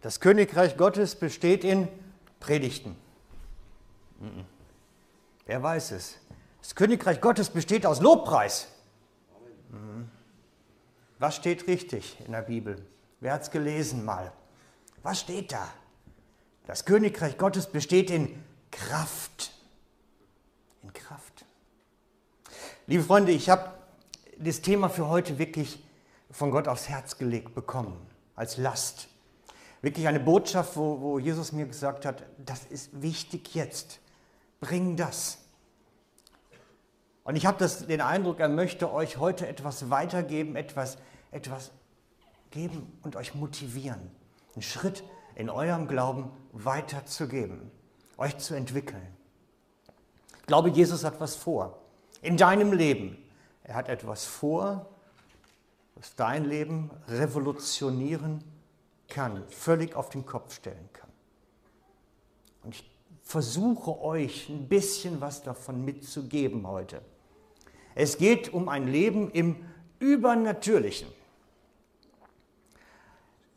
Das Königreich Gottes besteht in Predigten. Wer weiß es? Das Königreich Gottes besteht aus Lobpreis. Was steht richtig in der Bibel? Wer hat es gelesen mal? Was steht da? Das Königreich Gottes besteht in Kraft. In Kraft. Liebe Freunde, ich habe das Thema für heute wirklich von Gott aufs Herz gelegt bekommen, als Last. Wirklich eine Botschaft, wo, wo Jesus mir gesagt hat, das ist wichtig jetzt. Bring das. Und ich habe den Eindruck, er möchte euch heute etwas weitergeben, etwas, etwas geben und euch motivieren, einen Schritt in eurem Glauben weiterzugeben, euch zu entwickeln. Ich glaube, Jesus hat was vor in deinem Leben. Er hat etwas vor, was dein Leben revolutionieren kann, völlig auf den Kopf stellen kann. Und ich versuche euch ein bisschen was davon mitzugeben heute. Es geht um ein Leben im Übernatürlichen.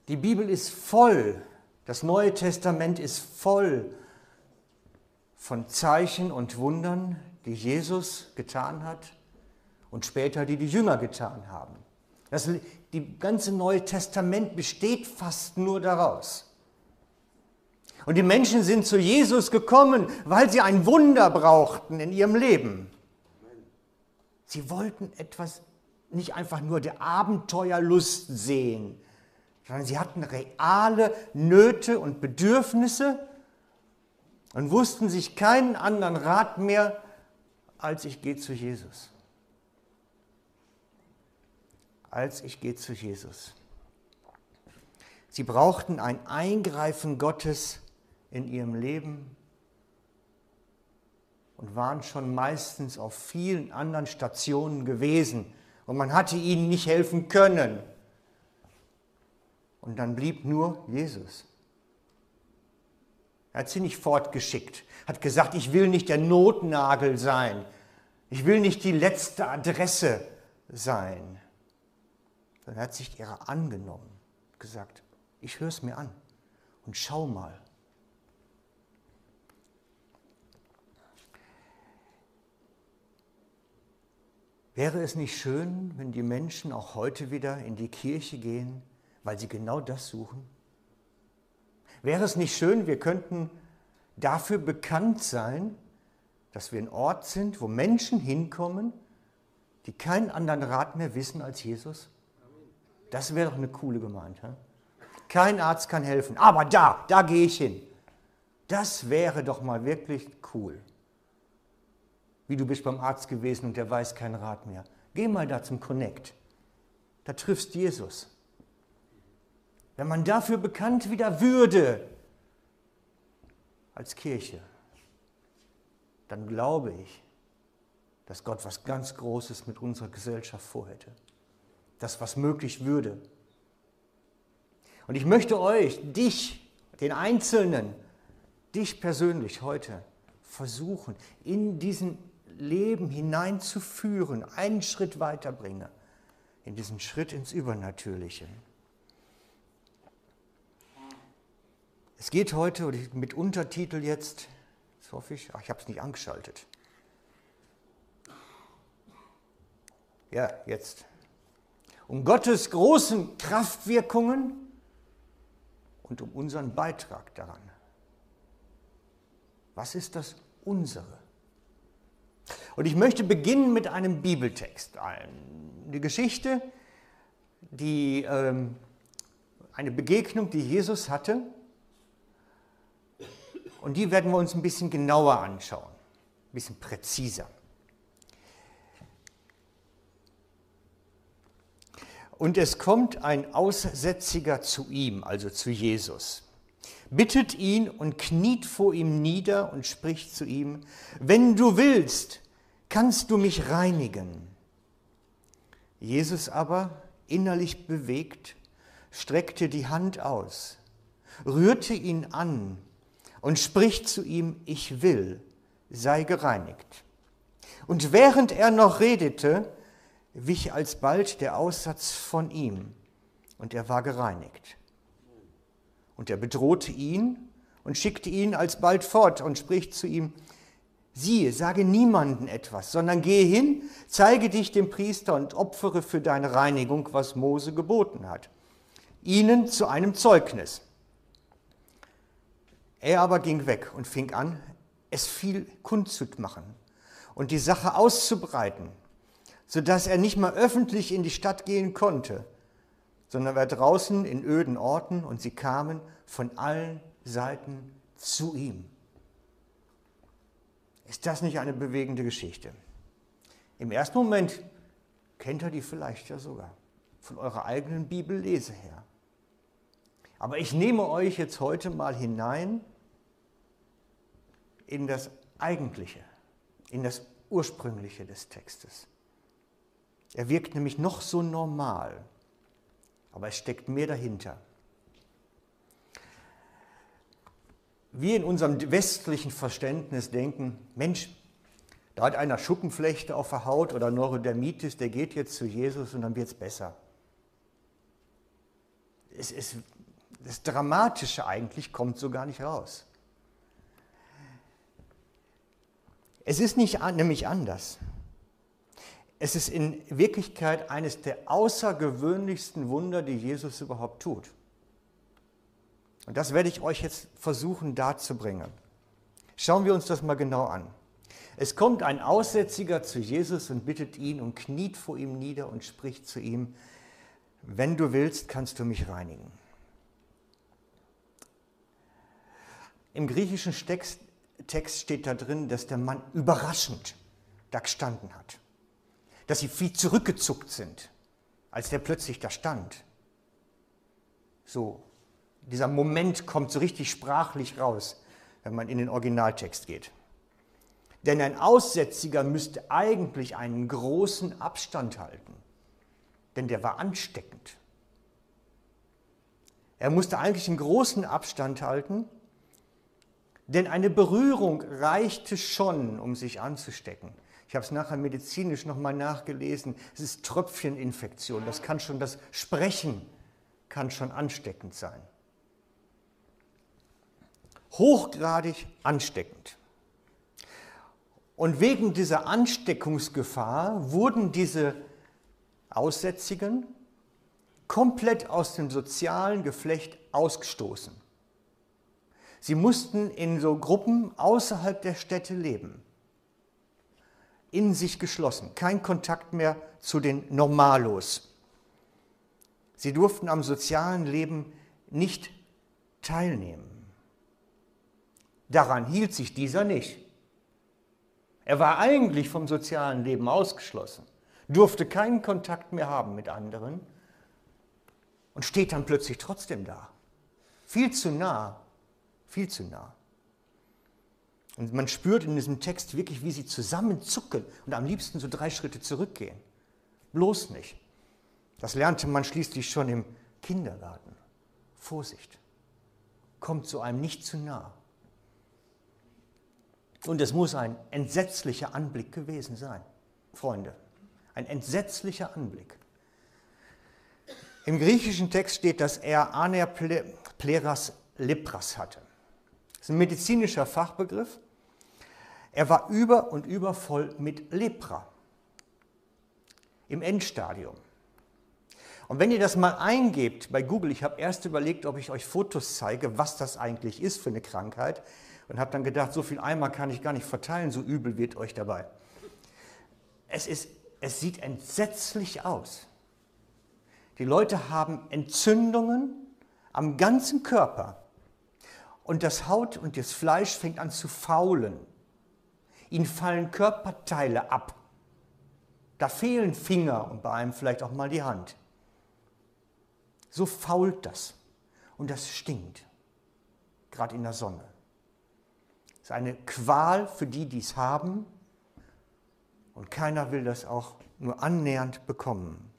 Die Bibel ist voll, das Neue Testament ist voll von Zeichen und Wundern, die Jesus getan hat und später die die Jünger getan haben. Das, die ganze Neue Testament besteht fast nur daraus. Und die Menschen sind zu Jesus gekommen, weil sie ein Wunder brauchten in ihrem Leben. Sie wollten etwas, nicht einfach nur der Abenteuerlust sehen, sondern sie hatten reale Nöte und Bedürfnisse und wussten sich keinen anderen Rat mehr, als ich gehe zu Jesus als ich gehe zu Jesus. Sie brauchten ein Eingreifen Gottes in ihrem Leben und waren schon meistens auf vielen anderen Stationen gewesen und man hatte ihnen nicht helfen können. Und dann blieb nur Jesus. Er hat sie nicht fortgeschickt, hat gesagt, ich will nicht der Notnagel sein, ich will nicht die letzte Adresse sein. Dann hat sich ihrer angenommen, gesagt, ich höre es mir an und schau mal. Wäre es nicht schön, wenn die Menschen auch heute wieder in die Kirche gehen, weil sie genau das suchen? Wäre es nicht schön, wir könnten dafür bekannt sein, dass wir ein Ort sind, wo Menschen hinkommen, die keinen anderen Rat mehr wissen als Jesus? Das wäre doch eine coole Gemeinde. Kein Arzt kann helfen, aber da, da gehe ich hin. Das wäre doch mal wirklich cool. Wie du bist beim Arzt gewesen und der weiß keinen Rat mehr. Geh mal da zum Connect. Da triffst Jesus. Wenn man dafür bekannt wieder würde als Kirche, dann glaube ich, dass Gott was ganz Großes mit unserer Gesellschaft vorhätte das, was möglich würde. Und ich möchte euch, dich, den Einzelnen, dich persönlich heute versuchen, in diesen Leben hineinzuführen, einen Schritt weiterbringen, in diesen Schritt ins Übernatürliche. Es geht heute mit Untertitel jetzt, das hoffe ich, ach, ich habe es nicht angeschaltet. Ja, jetzt um Gottes großen Kraftwirkungen und um unseren Beitrag daran. Was ist das unsere? Und ich möchte beginnen mit einem Bibeltext. Eine Geschichte, die, ähm, eine Begegnung, die Jesus hatte. Und die werden wir uns ein bisschen genauer anschauen, ein bisschen präziser. Und es kommt ein Aussätziger zu ihm, also zu Jesus, bittet ihn und kniet vor ihm nieder und spricht zu ihm, wenn du willst, kannst du mich reinigen. Jesus aber, innerlich bewegt, streckte die Hand aus, rührte ihn an und spricht zu ihm, ich will, sei gereinigt. Und während er noch redete, wich alsbald der Aussatz von ihm und er war gereinigt. Und er bedrohte ihn und schickte ihn alsbald fort und spricht zu ihm, siehe, sage niemanden etwas, sondern gehe hin, zeige dich dem Priester und opfere für deine Reinigung, was Mose geboten hat, ihnen zu einem Zeugnis. Er aber ging weg und fing an, es viel kundzumachen und die Sache auszubreiten, sodass er nicht mal öffentlich in die Stadt gehen konnte, sondern war draußen in öden Orten und sie kamen von allen Seiten zu ihm. Ist das nicht eine bewegende Geschichte? Im ersten Moment kennt ihr die vielleicht ja sogar von eurer eigenen Bibellese her. Aber ich nehme euch jetzt heute mal hinein in das Eigentliche, in das Ursprüngliche des Textes. Er wirkt nämlich noch so normal, aber es steckt mehr dahinter. Wir in unserem westlichen Verständnis denken, Mensch, da hat einer Schuppenflechte auf der Haut oder Neurodermitis, der geht jetzt zu Jesus und dann wird es besser. Es ist, das Dramatische eigentlich kommt so gar nicht raus. Es ist nicht nämlich anders. Es ist in Wirklichkeit eines der außergewöhnlichsten Wunder, die Jesus überhaupt tut. Und das werde ich euch jetzt versuchen darzubringen. Schauen wir uns das mal genau an. Es kommt ein Aussätziger zu Jesus und bittet ihn und kniet vor ihm nieder und spricht zu ihm, wenn du willst, kannst du mich reinigen. Im griechischen Text steht da drin, dass der Mann überraschend da gestanden hat. Dass sie viel zurückgezuckt sind, als der plötzlich da stand. So, dieser Moment kommt so richtig sprachlich raus, wenn man in den Originaltext geht. Denn ein Aussätziger müsste eigentlich einen großen Abstand halten, denn der war ansteckend. Er musste eigentlich einen großen Abstand halten, denn eine Berührung reichte schon, um sich anzustecken. Ich habe es nachher medizinisch nochmal nachgelesen. Es ist Tröpfcheninfektion. Das kann schon, das Sprechen kann schon ansteckend sein. Hochgradig ansteckend. Und wegen dieser Ansteckungsgefahr wurden diese Aussätzigen komplett aus dem sozialen Geflecht ausgestoßen. Sie mussten in so Gruppen außerhalb der Städte leben, in sich geschlossen, kein Kontakt mehr zu den Normalos. Sie durften am sozialen Leben nicht teilnehmen. Daran hielt sich dieser nicht. Er war eigentlich vom sozialen Leben ausgeschlossen, durfte keinen Kontakt mehr haben mit anderen und steht dann plötzlich trotzdem da. Viel zu nah viel zu nah. Und man spürt in diesem Text wirklich, wie sie zusammenzucken und am liebsten so drei Schritte zurückgehen. Bloß nicht. Das lernte man schließlich schon im Kindergarten. Vorsicht. Kommt so einem nicht zu nah. Und es muss ein entsetzlicher Anblick gewesen sein, Freunde. Ein entsetzlicher Anblick. Im griechischen Text steht, dass er Aner Pleras Lepras hatte. Das ist ein medizinischer Fachbegriff. Er war über und über voll mit Lepra im Endstadium. Und wenn ihr das mal eingebt bei Google, ich habe erst überlegt, ob ich euch Fotos zeige, was das eigentlich ist für eine Krankheit und habe dann gedacht, so viel Eimer kann ich gar nicht verteilen, so übel wird euch dabei. Es, ist, es sieht entsetzlich aus. Die Leute haben Entzündungen am ganzen Körper und das Haut und das Fleisch fängt an zu faulen. Ihnen fallen Körperteile ab. Da fehlen Finger und bei einem vielleicht auch mal die Hand. So fault das. Und das stinkt. Gerade in der Sonne. Das ist eine Qual für die, die es haben. Und keiner will das auch nur annähernd bekommen.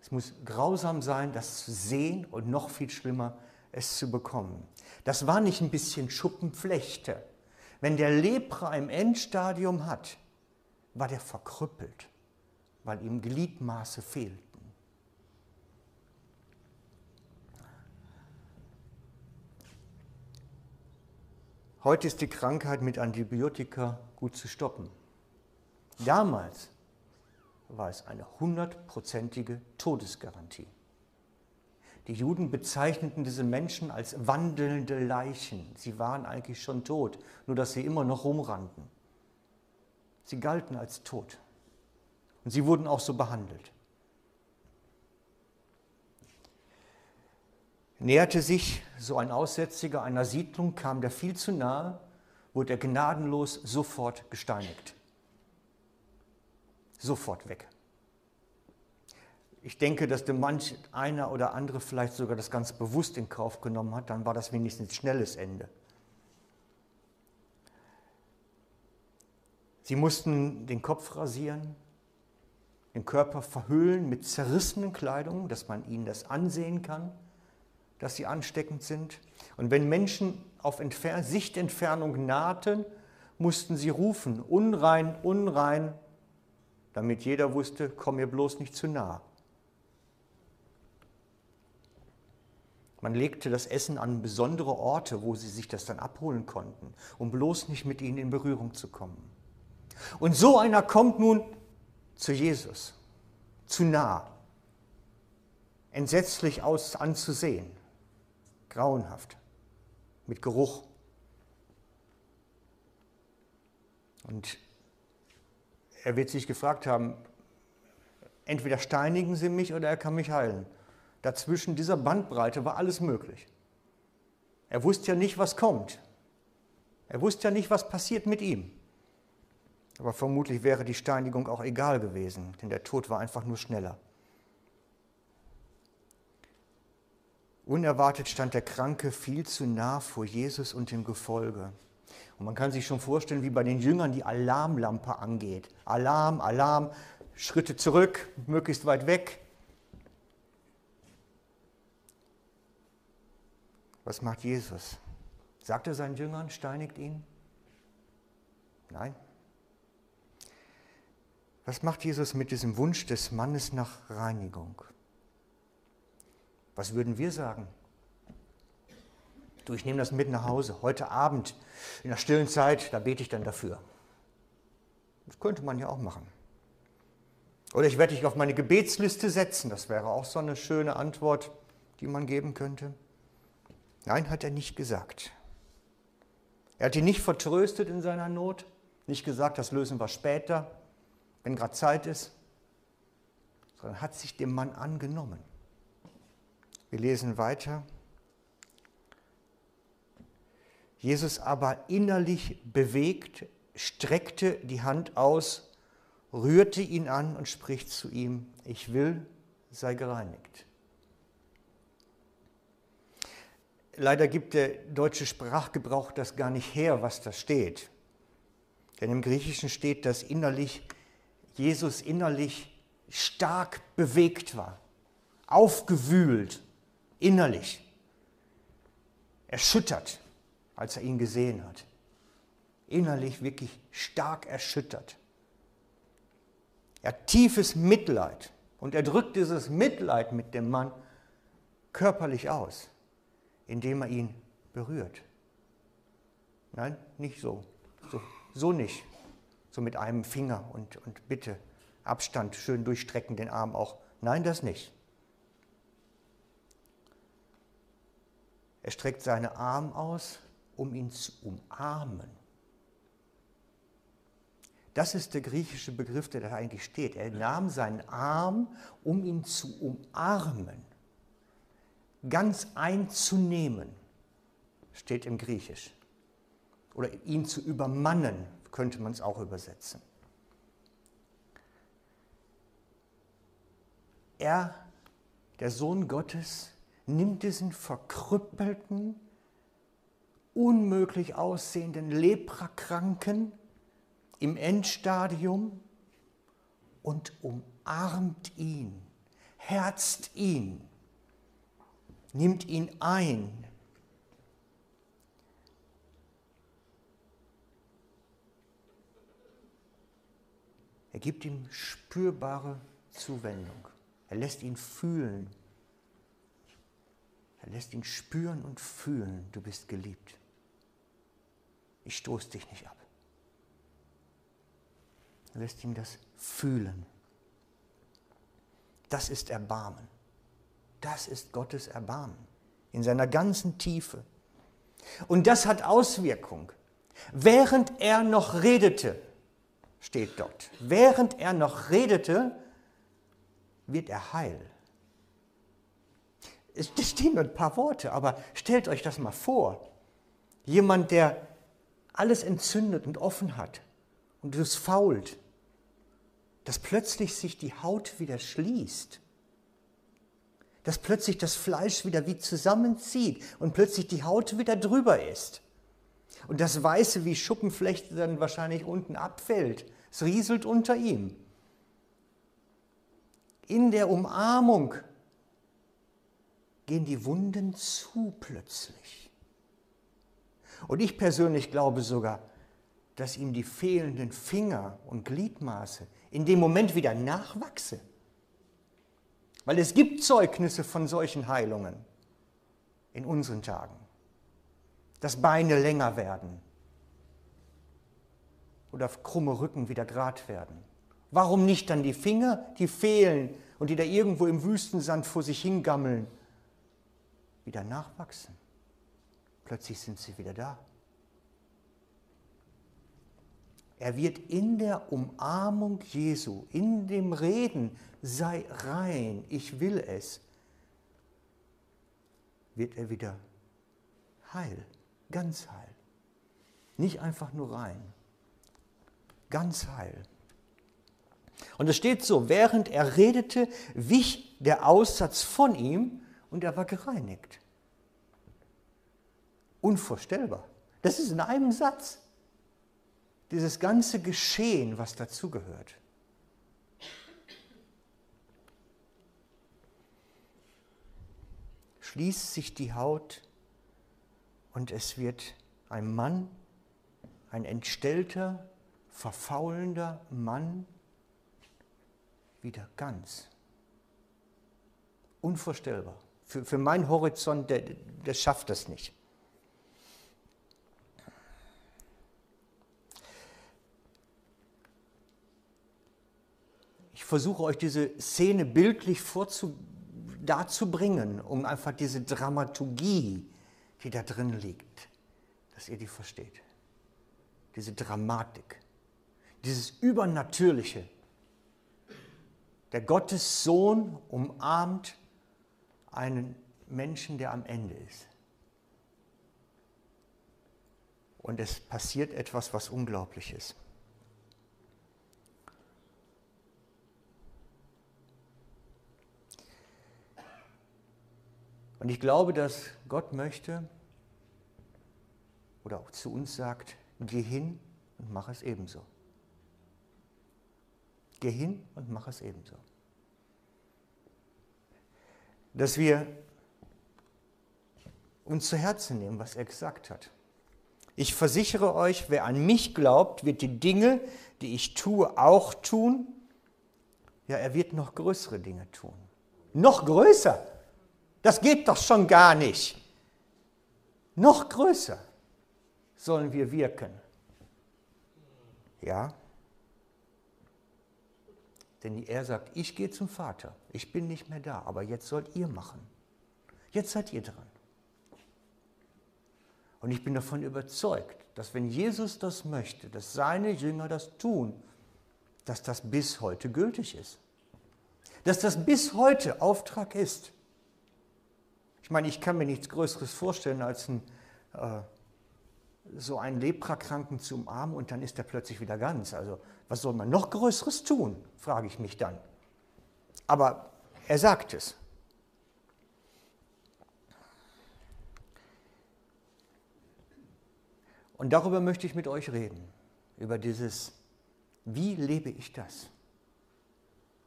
Es muss grausam sein, das zu sehen und noch viel schlimmer, es zu bekommen. Das war nicht ein bisschen Schuppenflechte. Wenn der Lepra im Endstadium hat, war der verkrüppelt, weil ihm Gliedmaße fehlten. Heute ist die Krankheit mit Antibiotika gut zu stoppen. Damals war es eine hundertprozentige Todesgarantie. Die Juden bezeichneten diese Menschen als wandelnde Leichen. Sie waren eigentlich schon tot, nur dass sie immer noch rumrannten. Sie galten als tot. Und sie wurden auch so behandelt. Näherte sich so ein Aussätziger einer Siedlung, kam der viel zu nahe, wurde er gnadenlos sofort gesteinigt. Sofort weg. Ich denke, dass der manch einer oder andere vielleicht sogar das ganz bewusst in Kauf genommen hat, dann war das wenigstens schnelles Ende. Sie mussten den Kopf rasieren, den Körper verhüllen mit zerrissenen Kleidungen, dass man ihnen das ansehen kann dass sie ansteckend sind. Und wenn Menschen auf Entfer Sichtentfernung nahten, mussten sie rufen, unrein, unrein, damit jeder wusste, komm mir bloß nicht zu nah. Man legte das Essen an besondere Orte, wo sie sich das dann abholen konnten, um bloß nicht mit ihnen in Berührung zu kommen. Und so einer kommt nun zu Jesus, zu nah, entsetzlich aus anzusehen grauenhaft, mit Geruch. Und er wird sich gefragt haben, entweder steinigen sie mich oder er kann mich heilen. Dazwischen dieser Bandbreite war alles möglich. Er wusste ja nicht, was kommt. Er wusste ja nicht, was passiert mit ihm. Aber vermutlich wäre die Steinigung auch egal gewesen, denn der Tod war einfach nur schneller. Unerwartet stand der Kranke viel zu nah vor Jesus und dem Gefolge. Und man kann sich schon vorstellen, wie bei den Jüngern die Alarmlampe angeht. Alarm, Alarm, Schritte zurück, möglichst weit weg. Was macht Jesus? Sagt er seinen Jüngern, steinigt ihn? Nein. Was macht Jesus mit diesem Wunsch des Mannes nach Reinigung? Was würden wir sagen? Du, ich nehme das mit nach Hause. Heute Abend in der stillen Zeit, da bete ich dann dafür. Das könnte man ja auch machen. Oder ich werde dich auf meine Gebetsliste setzen. Das wäre auch so eine schöne Antwort, die man geben könnte. Nein, hat er nicht gesagt. Er hat ihn nicht vertröstet in seiner Not, nicht gesagt, das lösen wir später, wenn gerade Zeit ist, sondern hat sich dem Mann angenommen. Wir lesen weiter. Jesus aber innerlich bewegt, streckte die Hand aus, rührte ihn an und spricht zu ihm, ich will, sei gereinigt. Leider gibt der deutsche Sprachgebrauch das gar nicht her, was da steht. Denn im Griechischen steht, dass innerlich Jesus innerlich stark bewegt war, aufgewühlt innerlich erschüttert, als er ihn gesehen hat. Innerlich wirklich stark erschüttert. Er hat tiefes Mitleid und er drückt dieses Mitleid mit dem Mann körperlich aus, indem er ihn berührt. Nein, nicht so. So, so nicht. So mit einem Finger und, und bitte Abstand, schön durchstrecken den Arm auch. Nein, das nicht. Er streckt seine Arme aus, um ihn zu umarmen. Das ist der griechische Begriff, der da eigentlich steht. Er nahm seinen Arm, um ihn zu umarmen, ganz einzunehmen, steht im Griechisch. Oder ihn zu übermannen, könnte man es auch übersetzen. Er, der Sohn Gottes, nimmt diesen verkrüppelten, unmöglich aussehenden Leprakranken im Endstadium und umarmt ihn, herzt ihn, nimmt ihn ein. Er gibt ihm spürbare Zuwendung. Er lässt ihn fühlen, er lässt ihn spüren und fühlen, du bist geliebt. ich stoße dich nicht ab. Er lässt ihm das fühlen. Das ist Erbarmen. Das ist Gottes Erbarmen in seiner ganzen Tiefe. Und das hat Auswirkung. Während er noch redete, steht dort, während er noch redete, wird er heil. Es stehen nur ein paar Worte, aber stellt euch das mal vor. Jemand, der alles entzündet und offen hat und es fault, dass plötzlich sich die Haut wieder schließt, dass plötzlich das Fleisch wieder wie zusammenzieht und plötzlich die Haut wieder drüber ist. Und das Weiße wie Schuppenflechte dann wahrscheinlich unten abfällt. Es rieselt unter ihm. In der Umarmung gehen die Wunden zu plötzlich. Und ich persönlich glaube sogar, dass ihm die fehlenden Finger und Gliedmaße in dem Moment wieder nachwachsen. Weil es gibt Zeugnisse von solchen Heilungen in unseren Tagen. Dass Beine länger werden oder krumme Rücken wieder grad werden. Warum nicht dann die Finger, die fehlen und die da irgendwo im Wüstensand vor sich hingammeln, wieder nachwachsen? Plötzlich sind sie wieder da. Er wird in der Umarmung Jesu, in dem Reden, sei rein, ich will es, wird er wieder heil, ganz heil. Nicht einfach nur rein, ganz heil. Und es steht so, während er redete, wich der Aussatz von ihm und er war gereinigt. Unvorstellbar. Das ist in einem Satz dieses ganze Geschehen, was dazugehört. Schließt sich die Haut und es wird ein Mann, ein entstellter, verfaulender Mann wieder ganz. Unvorstellbar. Für, für meinen Horizont, der, der schafft das nicht. Versuche euch diese Szene bildlich vorzu, darzubringen, um einfach diese Dramaturgie, die da drin liegt, dass ihr die versteht. Diese Dramatik, dieses Übernatürliche. Der Gottes Sohn umarmt einen Menschen, der am Ende ist. Und es passiert etwas, was unglaublich ist. Und ich glaube, dass Gott möchte oder auch zu uns sagt, geh hin und mach es ebenso. Geh hin und mach es ebenso. Dass wir uns zu Herzen nehmen, was er gesagt hat. Ich versichere euch, wer an mich glaubt, wird die Dinge, die ich tue, auch tun. Ja, er wird noch größere Dinge tun. Noch größer. Das geht doch schon gar nicht. Noch größer sollen wir wirken. Ja? Denn er sagt, ich gehe zum Vater, ich bin nicht mehr da, aber jetzt sollt ihr machen. Jetzt seid ihr dran. Und ich bin davon überzeugt, dass wenn Jesus das möchte, dass seine Jünger das tun, dass das bis heute gültig ist. Dass das bis heute Auftrag ist. Ich meine, ich kann mir nichts Größeres vorstellen, als ein, äh, so einen Leprakranken zu umarmen und dann ist er plötzlich wieder ganz. Also was soll man noch Größeres tun, frage ich mich dann. Aber er sagt es. Und darüber möchte ich mit euch reden, über dieses, wie lebe ich das?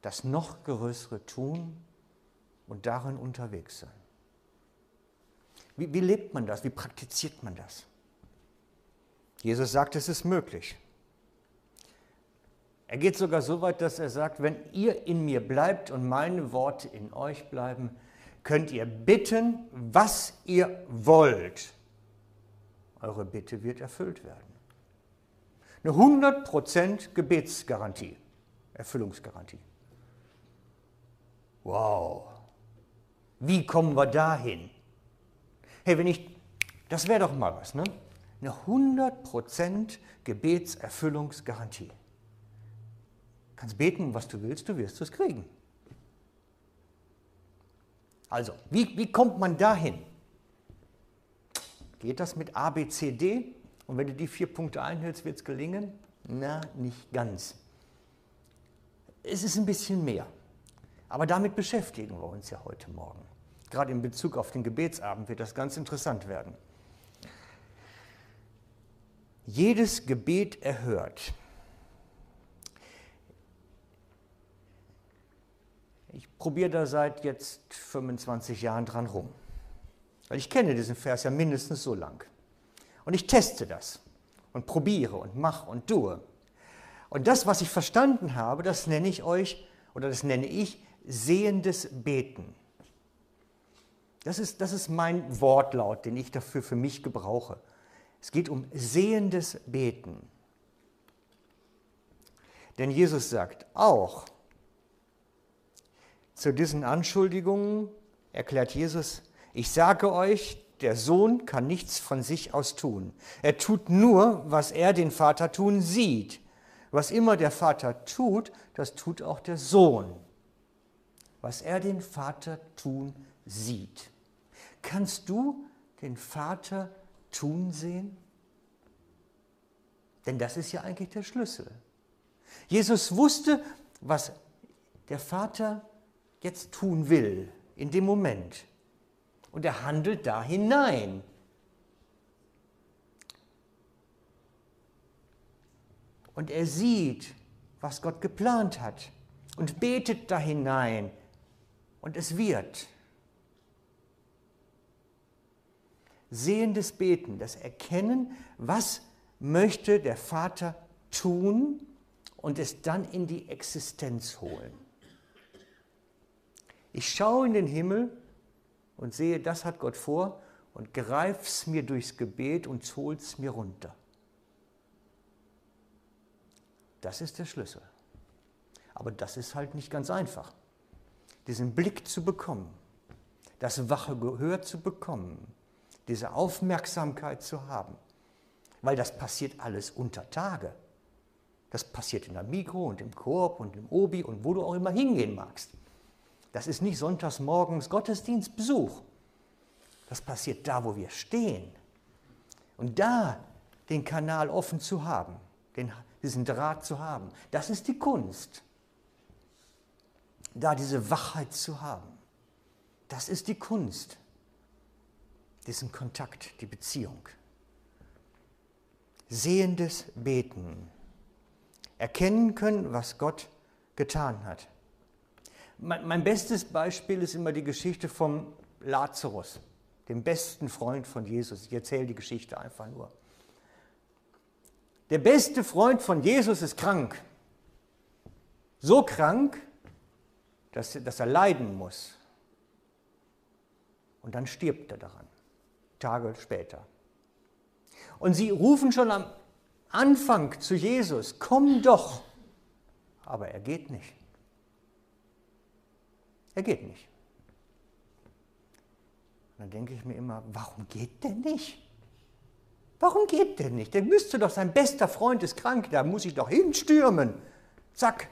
Das noch größere tun und darin unterwegs sein. Wie, wie lebt man das? Wie praktiziert man das? Jesus sagt, es ist möglich. Er geht sogar so weit, dass er sagt, wenn ihr in mir bleibt und meine Worte in euch bleiben, könnt ihr bitten, was ihr wollt. eure Bitte wird erfüllt werden. Eine 100% Gebetsgarantie, Erfüllungsgarantie. Wow, wie kommen wir dahin? Hey, wenn ich, das wäre doch mal was, ne? Eine 100% Gebetserfüllungsgarantie. Du kannst beten, was du willst, du wirst es kriegen. Also, wie, wie kommt man dahin? Geht das mit A, B, C, D? Und wenn du die vier Punkte einhältst, wird es gelingen? Na, nicht ganz. Es ist ein bisschen mehr. Aber damit beschäftigen wir uns ja heute Morgen. Gerade in Bezug auf den Gebetsabend wird das ganz interessant werden. Jedes Gebet erhört. Ich probiere da seit jetzt 25 Jahren dran rum. Weil ich kenne diesen Vers ja mindestens so lang. Und ich teste das und probiere und mache und tue. Und das, was ich verstanden habe, das nenne ich euch oder das nenne ich sehendes Beten. Das ist, das ist mein Wortlaut, den ich dafür für mich gebrauche. Es geht um sehendes Beten. Denn Jesus sagt auch, zu diesen Anschuldigungen erklärt Jesus, ich sage euch, der Sohn kann nichts von sich aus tun. Er tut nur, was er den Vater tun sieht. Was immer der Vater tut, das tut auch der Sohn. Was er den Vater tun sieht. Kannst du den Vater tun sehen? Denn das ist ja eigentlich der Schlüssel. Jesus wusste, was der Vater jetzt tun will, in dem Moment. Und er handelt da hinein. Und er sieht, was Gott geplant hat und betet da hinein. Und es wird. Sehendes Beten, das Erkennen, was möchte der Vater tun und es dann in die Existenz holen. Ich schaue in den Himmel und sehe, das hat Gott vor und greif's mir durchs Gebet und hol's mir runter. Das ist der Schlüssel. Aber das ist halt nicht ganz einfach. Diesen Blick zu bekommen, das wache Gehör zu bekommen, diese Aufmerksamkeit zu haben. Weil das passiert alles unter Tage. Das passiert in der Mikro und im Koop und im Obi und wo du auch immer hingehen magst. Das ist nicht sonntags morgens Gottesdienstbesuch. Das passiert da, wo wir stehen. Und da den Kanal offen zu haben, den, diesen Draht zu haben, das ist die Kunst. Da diese Wachheit zu haben, das ist die Kunst. Diesen Kontakt, die Beziehung. Sehendes Beten. Erkennen können, was Gott getan hat. Mein, bestes Beispiel ist immer die Geschichte vom Lazarus, dem besten Freund von Jesus. Ich erzähle die Geschichte einfach nur. Der beste Freund von Jesus ist krank. So krank, dass, dass er leiden muss. Und dann stirbt er daran, Tage später. Und sie rufen schon am Anfang zu Jesus, komm doch. Aber er geht nicht. Er geht nicht. Und dann denke ich mir immer, warum geht der nicht? Warum geht der nicht? Der müsste doch, sein bester Freund ist krank, da muss ich doch hinstürmen. Zack.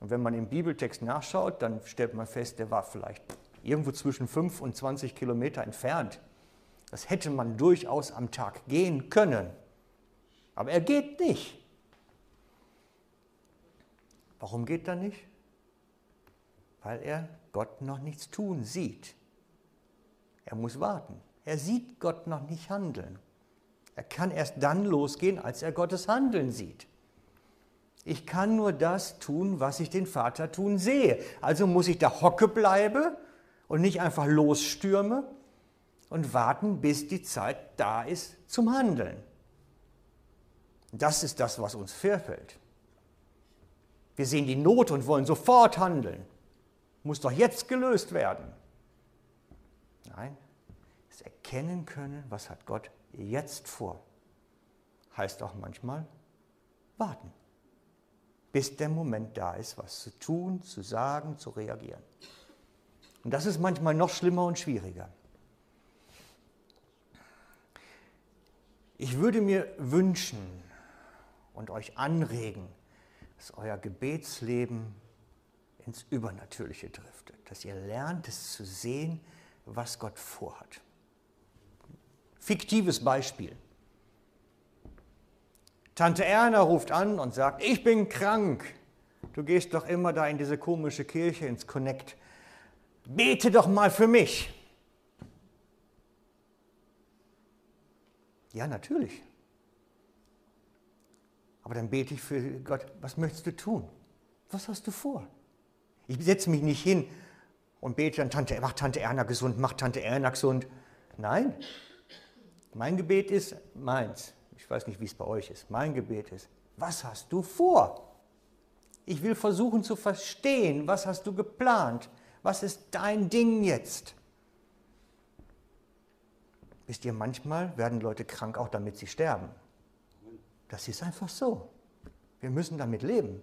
Und wenn man im Bibeltext nachschaut, dann stellt man fest, der war vielleicht irgendwo zwischen 5 und 20 Kilometer entfernt. Das hätte man durchaus am Tag gehen können. Aber er geht nicht. Warum geht er nicht? weil er Gott noch nichts tun sieht. Er muss warten. Er sieht Gott noch nicht handeln. Er kann erst dann losgehen, als er Gottes Handeln sieht. Ich kann nur das tun, was ich den Vater tun sehe. Also muss ich da hocke bleiben und nicht einfach losstürme und warten, bis die Zeit da ist zum Handeln. Das ist das, was uns verfällt. Wir sehen die Not und wollen sofort handeln muss doch jetzt gelöst werden. Nein, es erkennen können, was hat Gott jetzt vor. Heißt auch manchmal warten, bis der Moment da ist, was zu tun, zu sagen, zu reagieren. Und das ist manchmal noch schlimmer und schwieriger. Ich würde mir wünschen und euch anregen, dass euer Gebetsleben ins Übernatürliche driftet, dass ihr lernt es zu sehen, was Gott vorhat. Fiktives Beispiel. Tante Erna ruft an und sagt, ich bin krank. Du gehst doch immer da in diese komische Kirche ins Connect. Bete doch mal für mich. Ja, natürlich. Aber dann bete ich für Gott, was möchtest du tun? Was hast du vor? Ich setze mich nicht hin und bete dann, Tante, mach Tante Erna gesund, mach Tante Erna gesund. Nein, mein Gebet ist meins. Ich weiß nicht, wie es bei euch ist. Mein Gebet ist, was hast du vor? Ich will versuchen zu verstehen, was hast du geplant? Was ist dein Ding jetzt? Wisst ihr, manchmal werden Leute krank, auch damit sie sterben. Das ist einfach so. Wir müssen damit leben.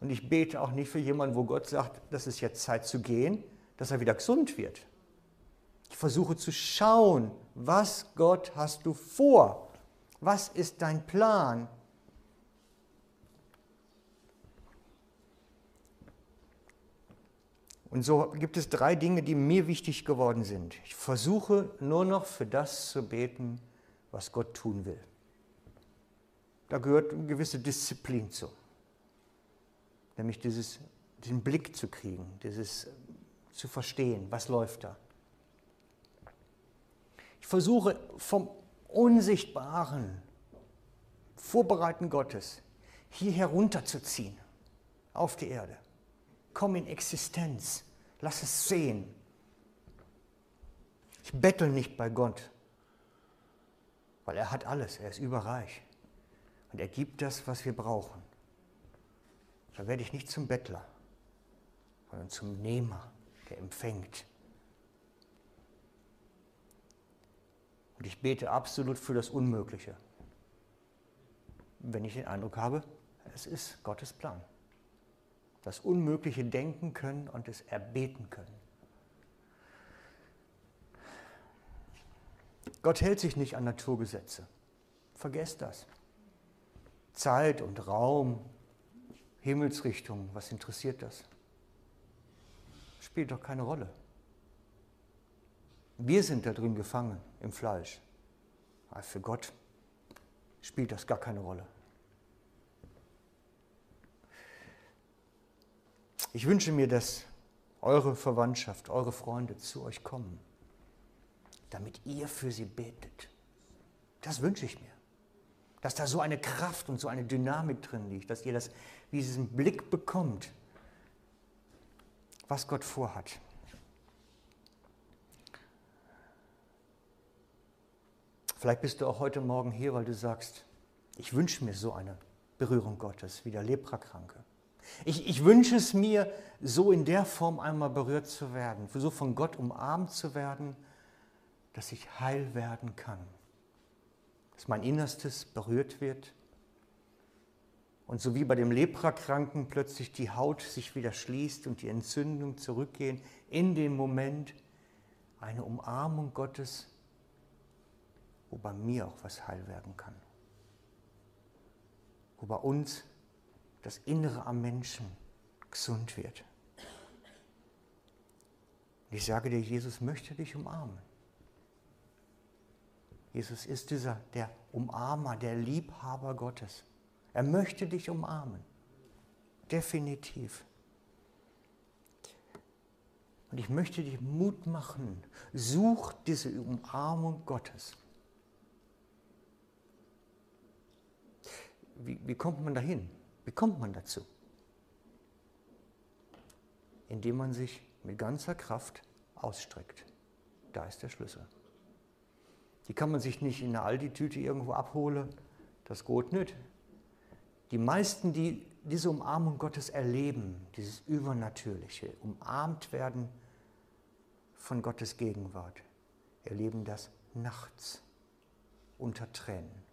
Und ich bete auch nicht für jemanden, wo Gott sagt, das ist jetzt Zeit zu gehen, dass er wieder gesund wird. Ich versuche zu schauen, was Gott hast du vor? Was ist dein Plan? Und so gibt es drei Dinge, die mir wichtig geworden sind. Ich versuche nur noch für das zu beten, was Gott tun will. Da gehört eine gewisse Disziplin zu. Nämlich dieses, diesen Blick zu kriegen, dieses zu verstehen, was läuft da. Ich versuche vom Unsichtbaren, Vorbereiten Gottes, hier herunterzuziehen auf die Erde komm in Existenz, lass es sehen. Ich bettel nicht bei Gott, weil er hat alles, er ist überreich und er gibt das, was wir brauchen. Da werde ich nicht zum Bettler, sondern zum Nehmer, der empfängt. Und ich bete absolut für das Unmögliche, wenn ich den Eindruck habe, es ist Gottes Plan das Unmögliche denken können und es erbeten können. Gott hält sich nicht an Naturgesetze. Vergesst das. Zeit und Raum, Himmelsrichtung, was interessiert das? Spielt doch keine Rolle. Wir sind da drin gefangen im Fleisch. Aber für Gott spielt das gar keine Rolle. Ich wünsche mir, dass eure Verwandtschaft, eure Freunde zu euch kommen, damit ihr für sie betet. Das wünsche ich mir. Dass da so eine Kraft und so eine Dynamik drin liegt, dass ihr das, diesen Blick bekommt, was Gott vorhat. Vielleicht bist du auch heute Morgen hier, weil du sagst, ich wünsche mir so eine Berührung Gottes wie der Leprakranke. Ich, ich wünsche es mir, so in der Form einmal berührt zu werden, so von Gott umarmt zu werden, dass ich heil werden kann. Dass mein Innerstes berührt wird und so wie bei dem Leprakranken plötzlich die Haut sich wieder schließt und die Entzündung zurückgehen, in dem Moment eine Umarmung Gottes, wo bei mir auch was heil werden kann. Wo bei uns das Innere am Menschen gesund wird. Und ich sage dir, Jesus möchte dich umarmen. Jesus ist dieser, der Umarmer, der Liebhaber Gottes. Er möchte dich umarmen. Definitiv. Und ich möchte dich Mut machen. Such diese Umarmung Gottes. Wie, wie kommt man dahin? Wie kommt man dazu? Indem man sich mit ganzer Kraft ausstreckt. Da ist der Schlüssel. Die kann man sich nicht in einer Aldi-Tüte irgendwo abholen. Das geht nicht. Die meisten, die diese Umarmung Gottes erleben, dieses Übernatürliche, umarmt werden von Gottes Gegenwart, erleben das nachts unter Tränen.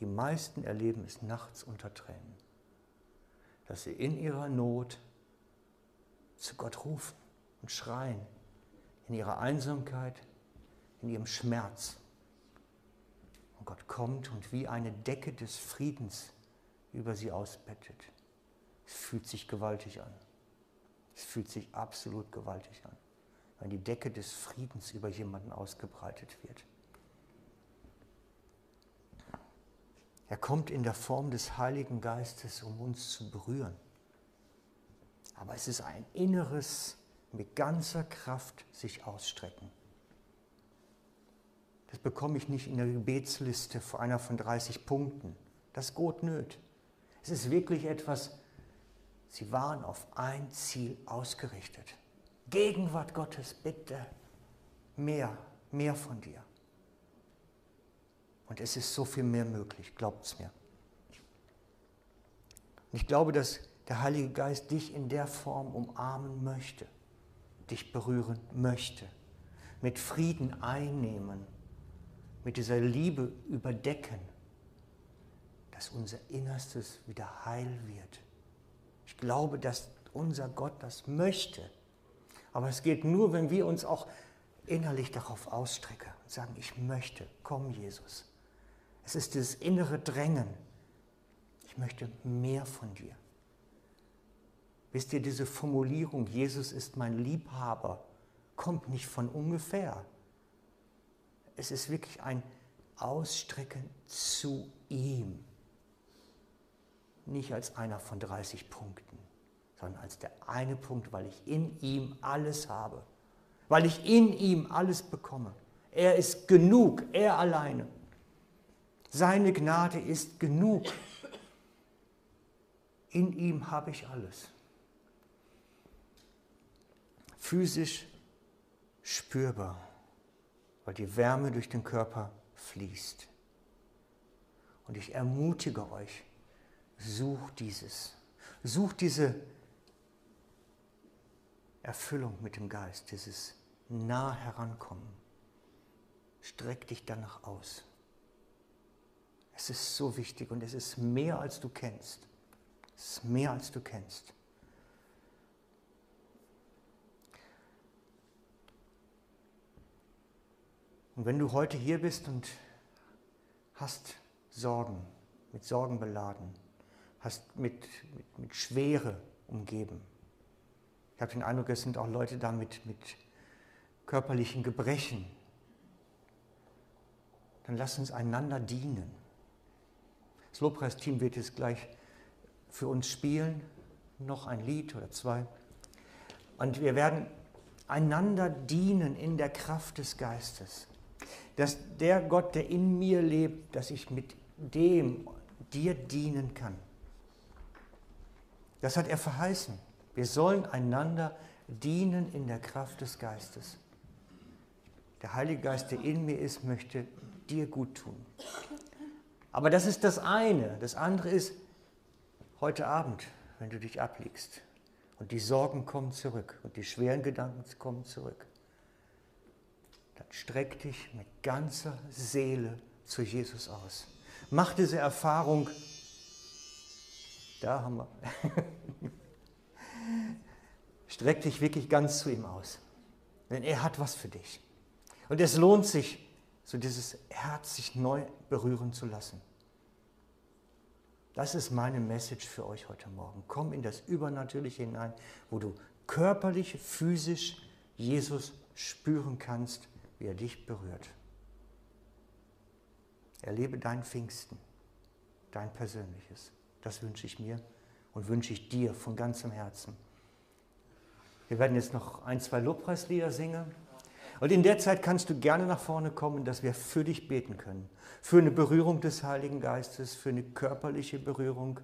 Die meisten erleben es nachts unter Tränen, dass sie in ihrer Not zu Gott rufen und schreien, in ihrer Einsamkeit, in ihrem Schmerz. Und Gott kommt und wie eine Decke des Friedens über sie ausbettet. Es fühlt sich gewaltig an. Es fühlt sich absolut gewaltig an, wenn die Decke des Friedens über jemanden ausgebreitet wird. Er kommt in der Form des Heiligen Geistes, um uns zu berühren. Aber es ist ein inneres, mit ganzer Kraft sich ausstrecken. Das bekomme ich nicht in der Gebetsliste vor einer von 30 Punkten. Das geht nöt. Es ist wirklich etwas, sie waren auf ein Ziel ausgerichtet. Gegenwart Gottes, bitte. Mehr, mehr von dir. Und es ist so viel mehr möglich, glaubt es mir. Und ich glaube, dass der Heilige Geist dich in der Form umarmen möchte, dich berühren möchte, mit Frieden einnehmen, mit dieser Liebe überdecken, dass unser Innerstes wieder heil wird. Ich glaube, dass unser Gott das möchte. Aber es geht nur, wenn wir uns auch innerlich darauf ausstrecken und sagen, ich möchte, komm Jesus. Es ist das innere Drängen. Ich möchte mehr von dir. Wisst ihr, diese Formulierung, Jesus ist mein Liebhaber, kommt nicht von ungefähr. Es ist wirklich ein Ausstrecken zu ihm. Nicht als einer von 30 Punkten, sondern als der eine Punkt, weil ich in ihm alles habe. Weil ich in ihm alles bekomme. Er ist genug, er alleine. Seine Gnade ist genug. In ihm habe ich alles. Physisch spürbar, weil die Wärme durch den Körper fließt. Und ich ermutige euch, sucht dieses, sucht diese Erfüllung mit dem Geist, dieses nah herankommen. Streck dich danach aus. Es ist so wichtig und es ist mehr, als du kennst. Es ist mehr, als du kennst. Und wenn du heute hier bist und hast Sorgen, mit Sorgen beladen, hast mit, mit, mit Schwere umgeben. Ich habe den Eindruck, es sind auch Leute da mit, mit körperlichen Gebrechen. Dann lass uns einander dienen. Das Lobpreisteam wird jetzt gleich für uns spielen, noch ein Lied oder zwei. Und wir werden einander dienen in der Kraft des Geistes. Dass der Gott, der in mir lebt, dass ich mit dem dir dienen kann. Das hat er verheißen. Wir sollen einander dienen in der Kraft des Geistes. Der Heilige Geist, der in mir ist, möchte dir gut tun. Aber das ist das eine. Das andere ist heute Abend, wenn du dich ablegst und die Sorgen kommen zurück und die schweren Gedanken kommen zurück. Dann streck dich mit ganzer Seele zu Jesus aus. Mach diese Erfahrung. Da haben wir. streck dich wirklich ganz zu ihm aus. Denn er hat was für dich. Und es lohnt sich, so dieses Herz sich neu berühren zu lassen. Das ist meine Message für euch heute Morgen. Komm in das Übernatürliche hinein, wo du körperlich, physisch Jesus spüren kannst, wie er dich berührt. Erlebe dein Pfingsten, dein persönliches. Das wünsche ich mir und wünsche ich dir von ganzem Herzen. Wir werden jetzt noch ein, zwei Lobpreislieder singen. Und in der Zeit kannst du gerne nach vorne kommen, dass wir für dich beten können. Für eine Berührung des Heiligen Geistes, für eine körperliche Berührung,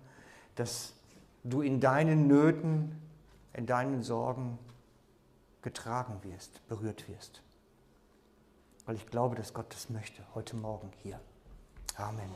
dass du in deinen Nöten, in deinen Sorgen getragen wirst, berührt wirst. Weil ich glaube, dass Gott das möchte, heute Morgen hier. Amen.